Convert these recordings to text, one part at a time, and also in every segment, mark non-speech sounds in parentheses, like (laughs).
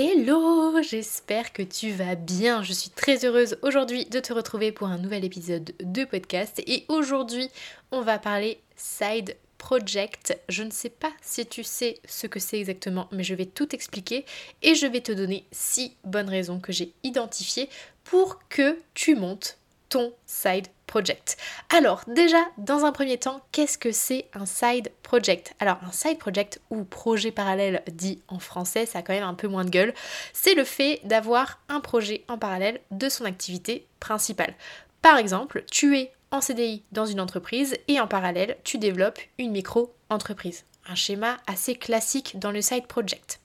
Hello, j'espère que tu vas bien. Je suis très heureuse aujourd'hui de te retrouver pour un nouvel épisode de podcast. Et aujourd'hui, on va parler side project. Je ne sais pas si tu sais ce que c'est exactement, mais je vais tout expliquer et je vais te donner six bonnes raisons que j'ai identifiées pour que tu montes ton side Alors déjà, dans un premier temps, qu'est-ce que c'est un side project? Alors un side project ou projet parallèle dit en français, ça a quand même un peu moins de gueule, c'est le fait d'avoir un projet en parallèle de son activité principale. Par exemple, tu es en CDI dans une entreprise et en parallèle, tu développes une micro-entreprise. Un schéma assez classique dans le side project.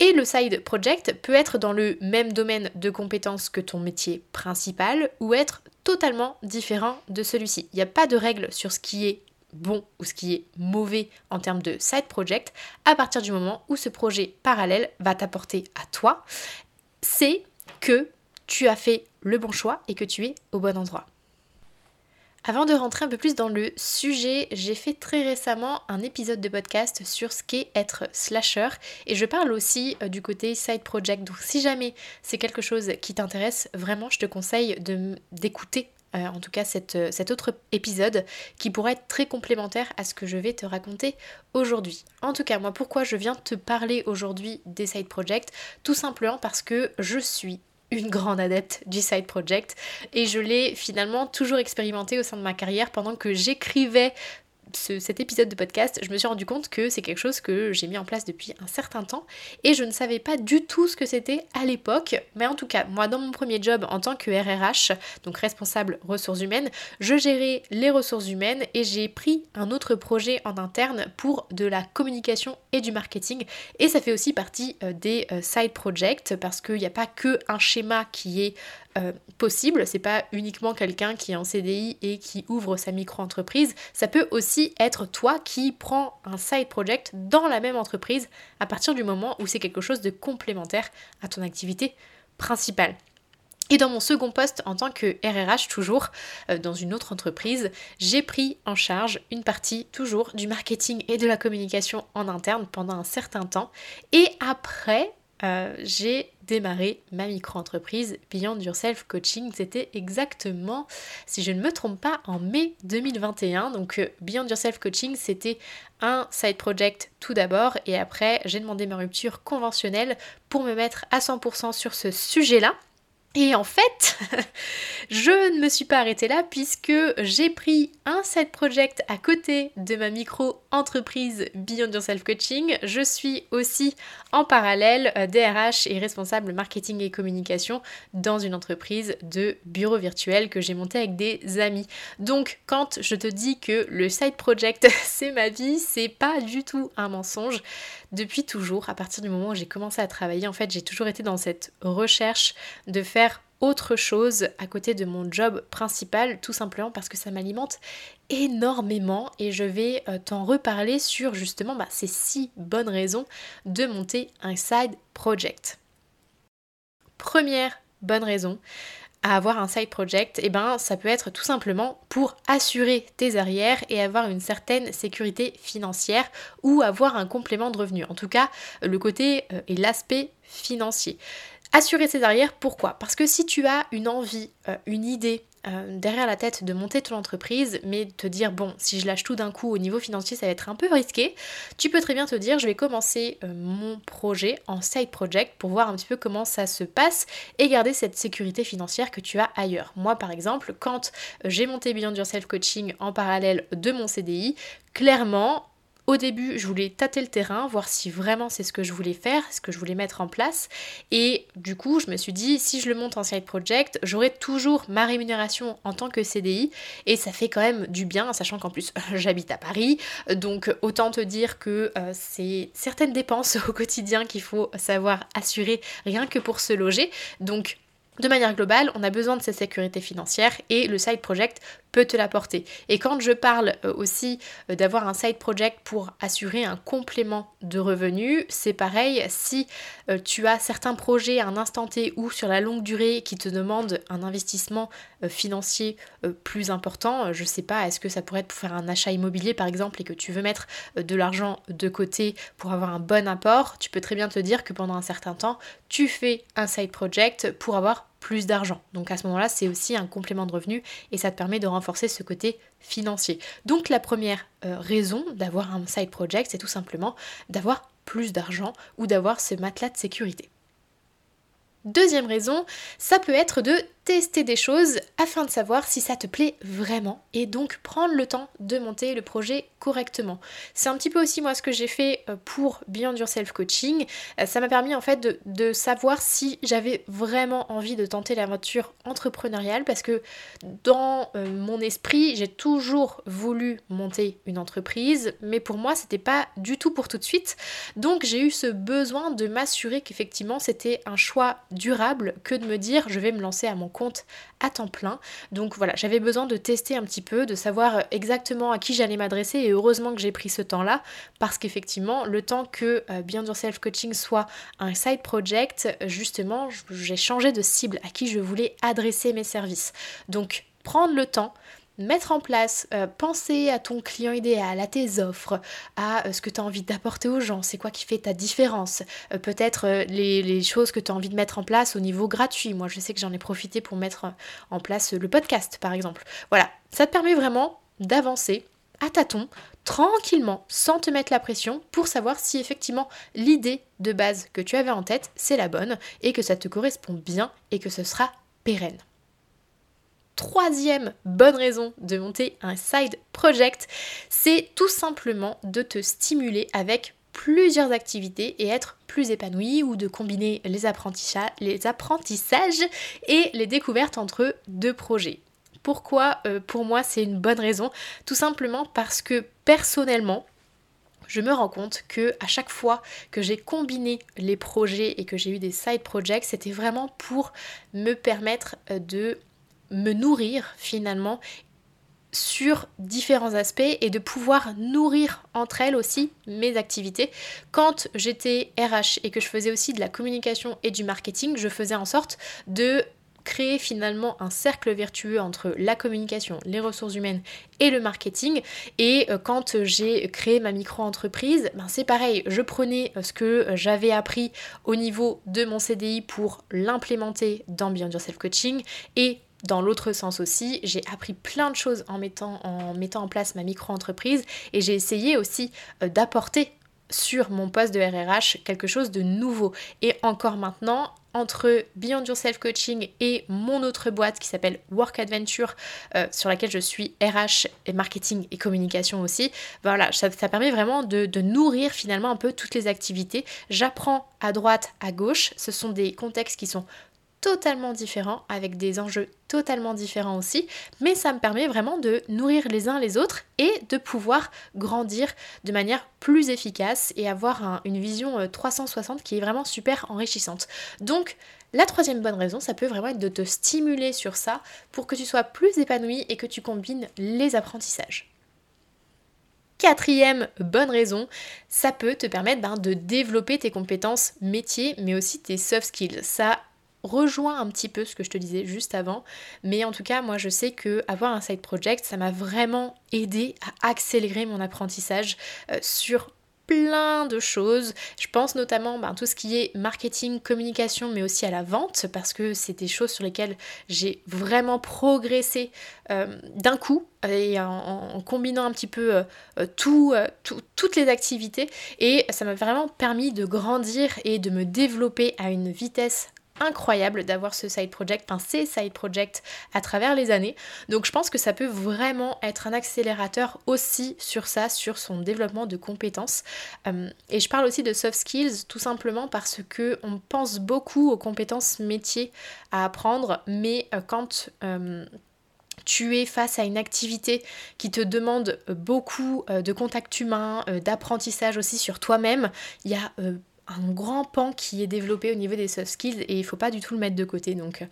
Et le side project peut être dans le même domaine de compétences que ton métier principal ou être totalement différent de celui-ci. Il n'y a pas de règle sur ce qui est bon ou ce qui est mauvais en termes de side project à partir du moment où ce projet parallèle va t'apporter à toi, c'est que tu as fait le bon choix et que tu es au bon endroit. Avant de rentrer un peu plus dans le sujet, j'ai fait très récemment un épisode de podcast sur ce qu'est être slasher et je parle aussi euh, du côté side project. Donc si jamais c'est quelque chose qui t'intéresse, vraiment je te conseille d'écouter euh, en tout cas euh, cet autre épisode qui pourrait être très complémentaire à ce que je vais te raconter aujourd'hui. En tout cas, moi pourquoi je viens te parler aujourd'hui des side projects? Tout simplement parce que je suis une grande adepte du side project. Et je l'ai finalement toujours expérimenté au sein de ma carrière pendant que j'écrivais cet épisode de podcast, je me suis rendu compte que c'est quelque chose que j'ai mis en place depuis un certain temps et je ne savais pas du tout ce que c'était à l'époque. Mais en tout cas, moi, dans mon premier job en tant que RRH, donc responsable ressources humaines, je gérais les ressources humaines et j'ai pris un autre projet en interne pour de la communication et du marketing. Et ça fait aussi partie euh, des euh, side projects parce qu'il n'y a pas que un schéma qui est euh, possible. C'est pas uniquement quelqu'un qui est en CDI et qui ouvre sa micro-entreprise. Ça peut aussi être toi qui prends un side project dans la même entreprise à partir du moment où c'est quelque chose de complémentaire à ton activité principale. Et dans mon second poste en tant que RRH toujours euh, dans une autre entreprise, j'ai pris en charge une partie toujours du marketing et de la communication en interne pendant un certain temps. Et après, euh, j'ai démarré ma micro-entreprise Beyond Yourself Coaching. C'était exactement, si je ne me trompe pas, en mai 2021. Donc euh, Beyond Yourself Coaching, c'était un side project tout d'abord et après j'ai demandé ma rupture conventionnelle pour me mettre à 100% sur ce sujet-là. Et en fait, (laughs) je ne me suis pas arrêtée là puisque j'ai pris un side project à côté de ma micro-entreprise Beyond Yourself Coaching. Je suis aussi en parallèle DRH et responsable marketing et communication dans une entreprise de bureau virtuel que j'ai monté avec des amis. Donc quand je te dis que le side project (laughs) c'est ma vie, c'est pas du tout un mensonge. Depuis toujours, à partir du moment où j'ai commencé à travailler, en fait j'ai toujours été dans cette recherche de faire autre chose à côté de mon job principal, tout simplement parce que ça m'alimente énormément et je vais euh, t'en reparler sur justement bah, ces six bonnes raisons de monter un side project. Première bonne raison à avoir un side project, et eh ben ça peut être tout simplement pour assurer tes arrières et avoir une certaine sécurité financière ou avoir un complément de revenu. En tout cas, le côté euh, et l'aspect financier. Assurer ses arrières, pourquoi? Parce que si tu as une envie, euh, une idée euh, derrière la tête de monter ton entreprise, mais te dire bon, si je lâche tout d'un coup au niveau financier, ça va être un peu risqué, tu peux très bien te dire je vais commencer euh, mon projet en side project pour voir un petit peu comment ça se passe et garder cette sécurité financière que tu as ailleurs. Moi par exemple, quand j'ai monté Beyond Yourself Coaching en parallèle de mon CDI, clairement, au début, je voulais tâter le terrain, voir si vraiment c'est ce que je voulais faire, ce que je voulais mettre en place. Et du coup, je me suis dit, si je le monte en side project, j'aurai toujours ma rémunération en tant que CDI. Et ça fait quand même du bien, sachant qu'en plus, (laughs) j'habite à Paris. Donc, autant te dire que euh, c'est certaines dépenses (laughs) au quotidien qu'il faut savoir assurer rien que pour se loger. Donc, de manière globale, on a besoin de cette sécurité financière et le side project peut te l'apporter. Et quand je parle euh, aussi euh, d'avoir un side project pour assurer un complément de revenus, c'est pareil si euh, tu as certains projets à un instant T ou sur la longue durée qui te demandent un investissement financier plus important. Je sais pas, est-ce que ça pourrait être pour faire un achat immobilier par exemple et que tu veux mettre de l'argent de côté pour avoir un bon apport, tu peux très bien te dire que pendant un certain temps, tu fais un side project pour avoir plus d'argent. Donc à ce moment-là, c'est aussi un complément de revenu et ça te permet de renforcer ce côté financier. Donc la première euh, raison d'avoir un side project, c'est tout simplement d'avoir plus d'argent ou d'avoir ce matelas de sécurité. Deuxième raison, ça peut être de tester des choses afin de savoir si ça te plaît vraiment et donc prendre le temps de monter le projet correctement. C'est un petit peu aussi moi ce que j'ai fait euh, pour Beyond Yourself Coaching. Euh, ça m'a permis en fait de, savoir si j'avais vraiment envie de tenter l'aventure entrepreneuriale parce que dans euh, mon esprit j'ai toujours voulu monter une entreprise mais pour moi c'était pas du tout pour tout de suite. Donc j'ai eu ce besoin de m'assurer qu'effectivement c'était un choix durable que de me dire je vais me lancer à mon compte à temps plein. Donc voilà, j'avais besoin de tester un petit peu, de savoir exactement à qui j'allais m'adresser et heureusement que j'ai pris ce temps-là parce qu'effectivement, le temps que euh, Beyond Yourself Coaching soit un side project, justement, j'ai changé de cible à qui je voulais adresser mes services. Donc prendre le temps mettre en place, euh, penser à ton client idéal, à tes offres, à euh, ce que tu as envie d'apporter aux gens, c'est quoi qui fait ta différence, euh, peut-être les, choses que tu as envie de mettre en place au niveau gratuit. Moi, je sais que j'en ai profité pour mettre en place le podcast, par exemple. Voilà, ça te permet vraiment d'avancer à tâtons, tranquillement, sans te mettre la pression, pour savoir si effectivement l'idée de base que tu avais en tête, c'est la bonne, et que ça te correspond bien, et que ce sera pérenne troisième bonne raison de monter un side project, c'est tout simplement de te stimuler avec plusieurs activités et être plus épanoui ou de combiner les apprentissages, les apprentissages et les découvertes entre deux projets. Pourquoi? Euh, pour moi c'est une bonne raison Tout simplement parce que personnellement, je me rends compte que à chaque fois que j'ai combiné les projets et que j'ai eu des side projects, c'était vraiment pour me permettre euh, de me nourrir finalement sur différents aspects et de pouvoir nourrir entre elles aussi mes activités. Quand j'étais RH et que je faisais aussi de la communication et du marketing, je faisais en sorte de créer finalement un cercle vertueux entre la communication, les ressources humaines et le marketing. Et euh, quand j'ai créé ma micro-entreprise, ben c'est pareil, je prenais euh, ce que j'avais appris au niveau de mon CDI pour l'implémenter dans Beyond Yourself Coaching et dans l'autre sens aussi, j'ai appris plein de choses en mettant en, mettant en place ma micro-entreprise et j'ai essayé aussi euh, d'apporter sur mon poste de RRH quelque chose de nouveau. Et encore maintenant, entre Beyond Yourself Coaching et mon autre boîte qui s'appelle Work Adventure, euh, sur laquelle je suis RH et marketing et communication aussi, voilà, ça, permet vraiment de, de, nourrir finalement un peu toutes les activités. J'apprends à droite, à gauche, ce sont des contextes qui sont totalement différents, avec des enjeux totalement différents aussi, mais ça me permet vraiment de nourrir les uns les autres et de pouvoir grandir de manière plus efficace et avoir une vision 360 euh, qui est vraiment super enrichissante. Donc la troisième bonne raison, ça peut vraiment être de te stimuler sur ça pour que tu sois plus épanoui et que tu combines les apprentissages quatrième bonne raison, ça peut te permettre ben, de développer tes compétences métiers, mais aussi tes soft skills. Ça rejoint un petit peu ce que je te disais juste avant, mais en tout cas, moi je sais que avoir un side project, ça m'a vraiment aidé à accélérer mon apprentissage euh, sur plein de choses. Je pense notamment ben, tout ce qui est marketing, communication, mais aussi à la vente, parce que c'est des choses sur lesquelles j'ai vraiment progressé euh, d'un coup et en, combinant un petit peu euh, tout, toutes les activités. Et ça m'a vraiment permis de grandir et de me développer à une vitesse incroyable d'avoir ce side project, enfin ces side projects à travers les années. Donc je pense que ça peut vraiment être un accélérateur aussi sur ça, sur son développement de compétences. Euh, et je parle aussi de soft skills tout simplement parce que on pense beaucoup aux compétences métiers à apprendre, mais euh, quand euh, tu es face à une activité qui te demande beaucoup de contact humain, d'apprentissage aussi sur toi-même, il y a un grand pan qui est développé au niveau des soft skills et il faut pas du tout le mettre de côté. Donc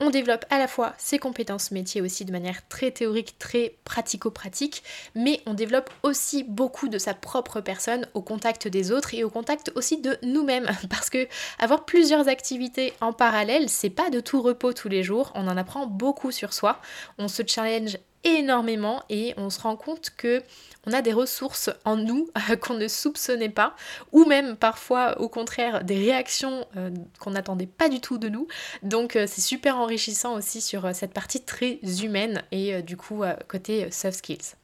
on développe à la fois ses compétences métiers aussi de manière très théorique, très pratico-pratique, mais on développe aussi beaucoup de sa propre personne au contact des autres et au contact aussi de nous-mêmes. (laughs) Parce que avoir plusieurs activités en parallèle, c'est pas de tout repos tous les jours, on en apprend beaucoup sur soi, on se challenge énormément et on se rend compte que on a des ressources en nous (laughs) qu'on ne soupçonnait pas ou même parfois au contraire des réactions euh, qu'on n'attendait pas du tout de nous. Donc euh, c'est super enrichissant aussi sur euh, cette partie très humaine et du coup côté soft skills.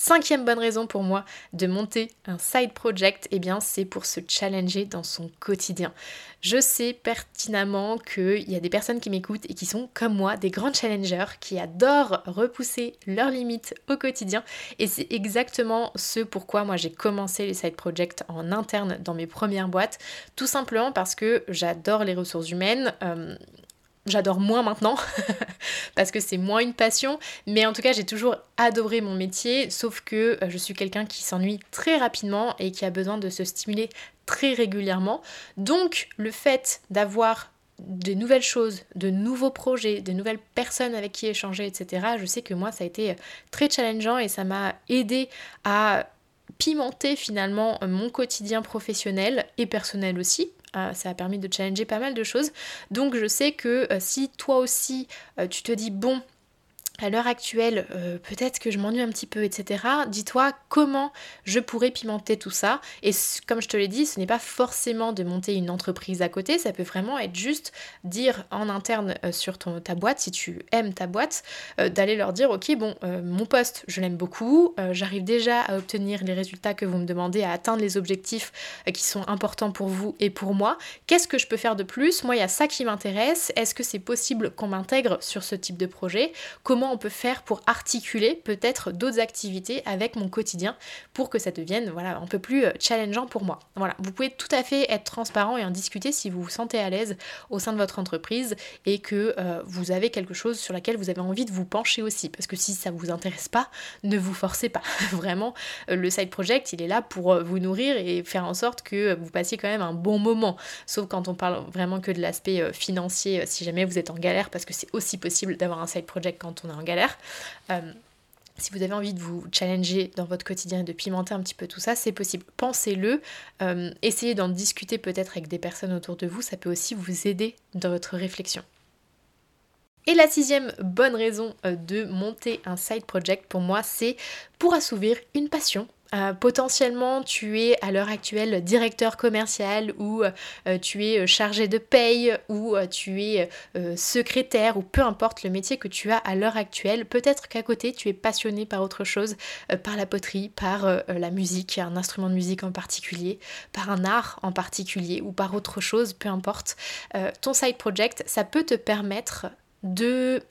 Cinquième bonne raison pour moi de monter un side project, eh bien c'est pour se challenger dans son quotidien. Je sais pertinemment qu'il y a des personnes qui m'écoutent et qui sont comme moi des grands challengers qui adorent repousser leurs limites au quotidien et c'est exactement ce pourquoi moi j'ai commencé les side projects en interne dans mes premières boîtes, tout simplement parce que j'adore les ressources humaines. Euh, J'adore moins maintenant (laughs) parce que c'est moins une passion, mais en tout cas j'ai toujours adoré mon métier, sauf que euh, je suis quelqu'un qui s'ennuie très rapidement et qui a besoin de se stimuler très régulièrement. Donc le fait d'avoir de nouvelles choses, de nouveaux projets, de nouvelles personnes avec qui échanger, etc., je sais que moi ça a été très challengeant et ça m'a aidé à pimenter finalement mon quotidien professionnel et personnel aussi ah, ça a permis de challenger pas mal de choses. Donc je sais que euh, si toi aussi euh, tu te dis bon, à l'heure actuelle, euh, peut-être que je m'ennuie un petit peu, etc. Dis-toi comment je pourrais pimenter tout ça. Et comme je te l'ai dit, ce n'est pas forcément de monter une entreprise à côté, ça peut vraiment être juste dire en interne euh, sur ton, ta boîte, si tu aimes ta boîte, euh, d'aller leur dire, ok, bon, mon poste, je l'aime beaucoup, j'arrive déjà à obtenir les résultats que vous me demandez, à atteindre les objectifs qui sont importants pour vous et pour moi. Qu'est-ce que je peux faire de plus? Moi, il y a ça qui m'intéresse. Est-ce que c'est possible qu'on m'intègre sur ce type de projet? Comment on peut faire pour articuler peut-être d'autres activités avec mon quotidien pour que ça devienne voilà, un peu plus euh, challengeant pour moi. Voilà, vous pouvez tout à fait être transparent et en discuter si vous vous sentez à l'aise au sein de votre entreprise et que euh, vous avez quelque chose sur laquelle vous avez envie de vous pencher aussi. Parce que si ça vous intéresse pas, ne vous forcez pas. (laughs) Vraiment, euh, le side project, il est là pour vous nourrir et faire en sorte que vous passiez quand même un bon moment. Sauf quand on parle vraiment que de l'aspect financier, si jamais vous êtes en galère, parce que c'est aussi possible d'avoir un side project quand on est galère. Euh, si vous avez envie de vous challenger dans votre quotidien et de pimenter un petit peu tout ça, c'est possible. Pensez-le, euh, essayez d'en discuter peut-être avec des personnes autour de vous, ça peut aussi vous aider dans votre réflexion. Et la sixième bonne raison euh, de monter un side project pour moi, c'est pour assouvir une passion euh, potentiellement, tu es à l'heure actuelle directeur commercial ou euh, tu es euh, chargé de paye ou tu es secrétaire ou peu importe le métier que tu as à l'heure actuelle. Peut-être qu'à côté, tu es passionné par autre chose, par la poterie, par la musique, un instrument de musique en particulier, par un art en particulier ou par autre chose, peu importe. ton side project, ça peut te permettre de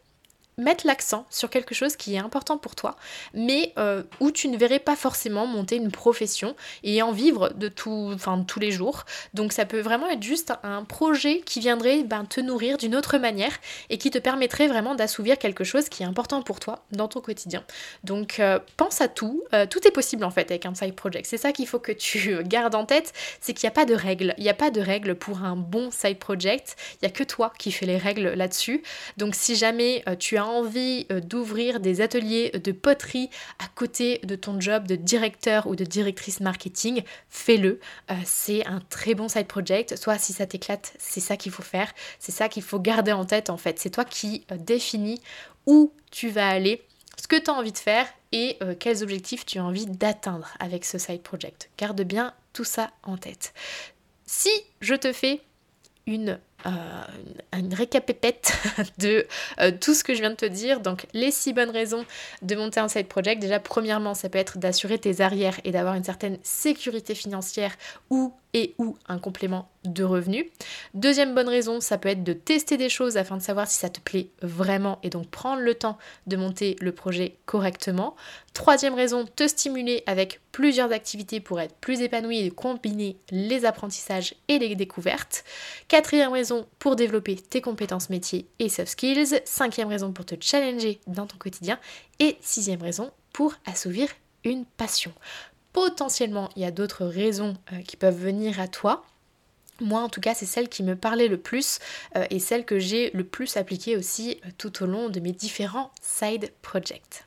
mettre l'accent sur quelque chose qui est important pour toi, mais euh, où tu ne verrais pas forcément monter une profession et en vivre de tout, enfin, tous les jours. Donc ça peut vraiment être juste un projet qui viendrait ben, te nourrir d'une autre manière et qui te permettrait vraiment d'assouvir quelque chose qui est important pour toi dans ton quotidien. Donc euh, pense à tout, euh, tout est possible en fait avec un side project. C'est ça qu'il faut que tu gardes en tête, c'est qu'il n'y a pas de règles. Il n'y a pas de règles pour un bon side project. Il n'y a que toi qui fais les règles là-dessus. Donc si jamais tu as envie euh, d'ouvrir des ateliers de poterie à côté de ton job de directeur ou de directrice marketing, fais-le. Euh, c'est un très bon side project. Soit si ça t'éclate, c'est ça qu'il faut faire. C'est ça qu'il faut garder en tête en fait. C'est toi qui euh, définis où tu vas aller, ce que tu as envie de faire et quels objectifs tu as envie d'atteindre avec ce side project. Garde bien tout ça en tête. Si je te fais une euh, une récapépète (laughs) de euh, tout ce que je viens de te dire. Donc les six bonnes raisons de monter un side project. Déjà, premièrement, ça peut être d'assurer tes arrières et d'avoir une certaine sécurité financière ou et ou un complément de revenus. Deuxième bonne raison, ça peut être de tester des choses afin de savoir si ça te plaît vraiment et donc prendre le temps de monter le projet correctement. Troisième raison, te stimuler avec plusieurs activités pour être plus épanoui et combiner les apprentissages et les découvertes. Quatrième raison, pour développer tes compétences métiers et soft skills. Cinquième raison, pour te challenger dans ton quotidien. Et sixième raison, pour assouvir une passion potentiellement il y a d'autres raisons euh, qui peuvent venir à toi. Moi, en tout cas, c'est celle qui me parlait le plus euh, et celle que j'ai le plus appliquée aussi euh, tout au long de mes différents side projects.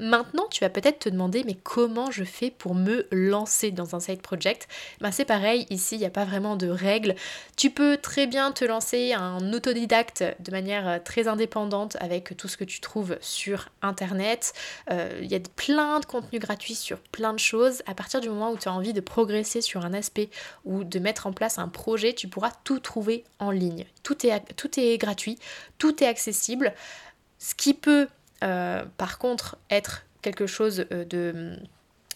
Maintenant, tu vas peut-être te demander, mais comment je fais pour me lancer dans un side project? Ben, C'est pareil, ici, il n'y a pas vraiment de règles. Tu peux très bien te lancer un autodidacte de manière euh, très indépendante avec tout ce que tu trouves sur Internet. Euh, il y a plein de contenus gratuits sur plein de choses. À partir du moment où tu as envie de progresser sur un aspect ou de mettre en place un projet, tu pourras tout trouver en ligne. Tout est, tout est gratuit, tout est accessible. Ce qui peut par contre, être quelque chose euh, de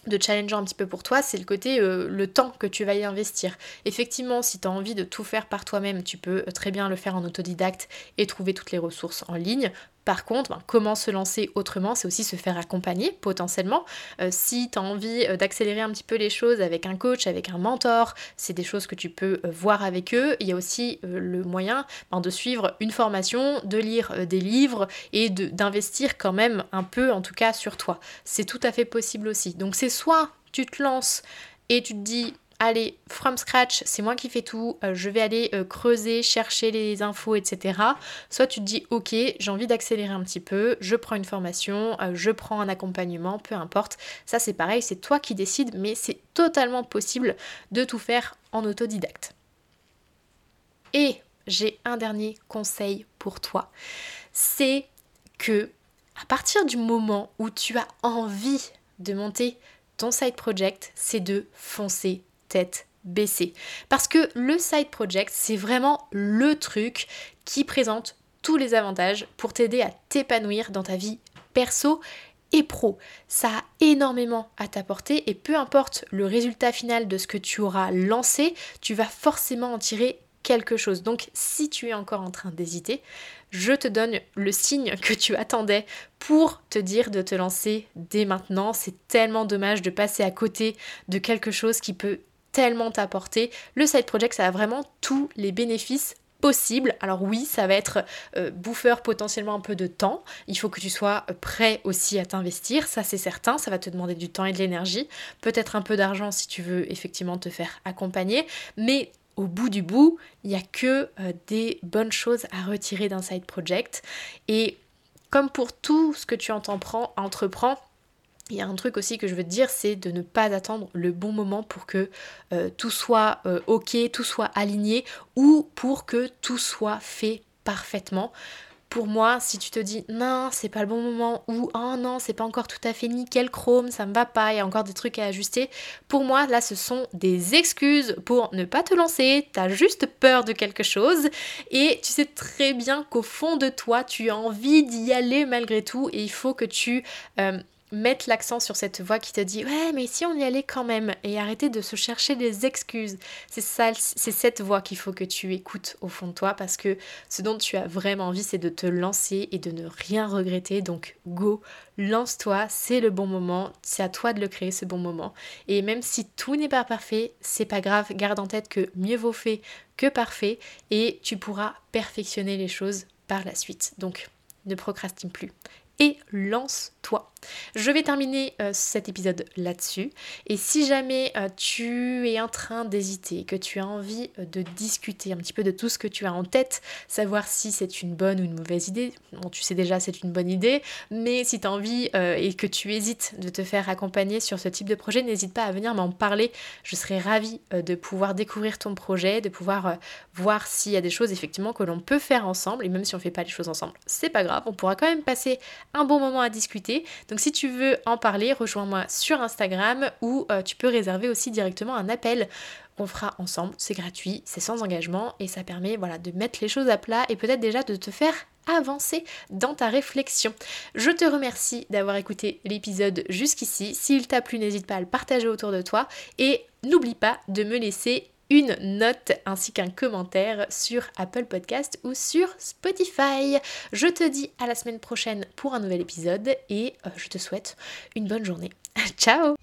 de challengeant un petit peu pour toi, c'est le côté euh, le temps que tu vas y investir. Effectivement, si tu as envie de tout faire par toi-même, tu peux très bien le faire en autodidacte et trouver toutes les ressources en ligne. Par contre, ben, comment se lancer autrement, c'est aussi se faire accompagner potentiellement. Euh, si tu as envie euh, d'accélérer un petit peu les choses avec un coach, avec un mentor, c'est des choses que tu peux euh, voir avec eux. Il y a aussi le moyen ben, de suivre une formation, de lire des livres et d'investir quand même un peu, en tout cas, sur toi. C'est tout à fait possible aussi. Donc c'est soit tu te lances et tu te dis allez, from scratch, c'est moi qui fais tout, euh, je vais aller euh, creuser, chercher les infos, etc. Soit tu te dis, ok, j'ai envie d'accélérer un petit peu, je prends une formation, euh, je prends un accompagnement, peu importe. Ça c'est pareil, c'est toi qui décides, mais c'est totalement possible de tout faire en autodidacte. Et j'ai un dernier conseil pour toi, c'est que à partir du moment où tu as envie de monter ton side project, c'est de foncer tête. Parce que le side project, c'est vraiment le truc qui présente tous les avantages pour t'aider à t'épanouir dans ta vie perso et pro. Ça a énormément à t'apporter et peu importe le résultat final de ce que tu auras lancé, tu vas forcément en tirer quelque chose. Donc si tu es encore en train d'hésiter, je te donne le signe (laughs) que tu attendais pour te dire de te lancer dès maintenant. C'est tellement dommage de passer à côté de quelque chose qui peut tellement t'apporter. Le side project, ça a vraiment tous les bénéfices possibles. Alors oui, ça va être euh, bouffeur potentiellement un peu de temps. Il faut que tu sois prêt aussi à t'investir, ça c'est certain. Ça va te demander du temps et de l'énergie. Peut-être un peu d'argent si tu veux effectivement te faire accompagner. Mais au bout du bout, il n'y a que euh, des bonnes choses à retirer d'un side project. Et comme pour tout ce que tu entreprends, il y a un truc aussi que je veux te dire, c'est de ne pas attendre le bon moment pour que euh, tout soit euh, ok, tout soit aligné ou pour que tout soit fait parfaitement. Pour moi, si tu te dis non, c'est pas le bon moment ou oh non, c'est pas encore tout à fait nickel chrome, ça me va pas, il y a encore des trucs à ajuster, pour moi, là, ce sont des excuses pour ne pas te lancer. T'as juste peur de quelque chose et tu sais très bien qu'au fond de toi, tu as envie d'y aller malgré tout et il faut que tu euh, mettre l'accent sur cette voix qui te dit ouais mais si on y allait quand même et arrêter de se chercher des excuses. C'est ça, c'est cette voix qu'il faut que tu écoutes au fond de toi parce que ce dont tu as vraiment envie c'est de te lancer et de ne rien regretter. Donc go, lance-toi, c'est le bon moment, c'est à toi de le créer ce bon moment. Et même si tout n'est pas parfait, c'est pas grave, garde en tête que mieux vaut fait que parfait et tu pourras perfectionner les choses par la suite. Donc ne procrastine plus et lance-toi. Je vais terminer euh, cet épisode là-dessus. Et si jamais euh, tu es en train d'hésiter, que tu as envie euh, de discuter un petit peu de tout ce que tu as en tête, savoir si c'est une bonne ou une mauvaise idée, tu sais déjà c'est une bonne idée, mais si tu as envie et que tu hésites de te faire accompagner sur ce type de projet, n'hésite pas à venir m'en parler. Je serais ravie de pouvoir découvrir ton projet, de pouvoir voir s'il y a des choses effectivement que l'on peut faire ensemble. Et même si on ne fait pas les choses ensemble, c'est pas grave, on pourra quand même passer un bon moment à discuter. Si tu veux en parler, rejoins-moi sur Instagram ou euh, tu peux réserver aussi directement un appel qu'on fera ensemble. C'est gratuit, c'est sans engagement et ça permet voilà, de mettre les choses à plat et peut-être déjà de te faire avancer dans ta réflexion. Je te remercie d'avoir écouté l'épisode jusqu'ici. S'il t'a plu, n'hésite pas à le partager autour de toi et n'oublie pas de me laisser une note ainsi qu'un commentaire sur Apple Podcast ou sur Spotify. Je te dis à la semaine prochaine pour un nouvel épisode et euh, je te souhaite une bonne journée. (laughs) Ciao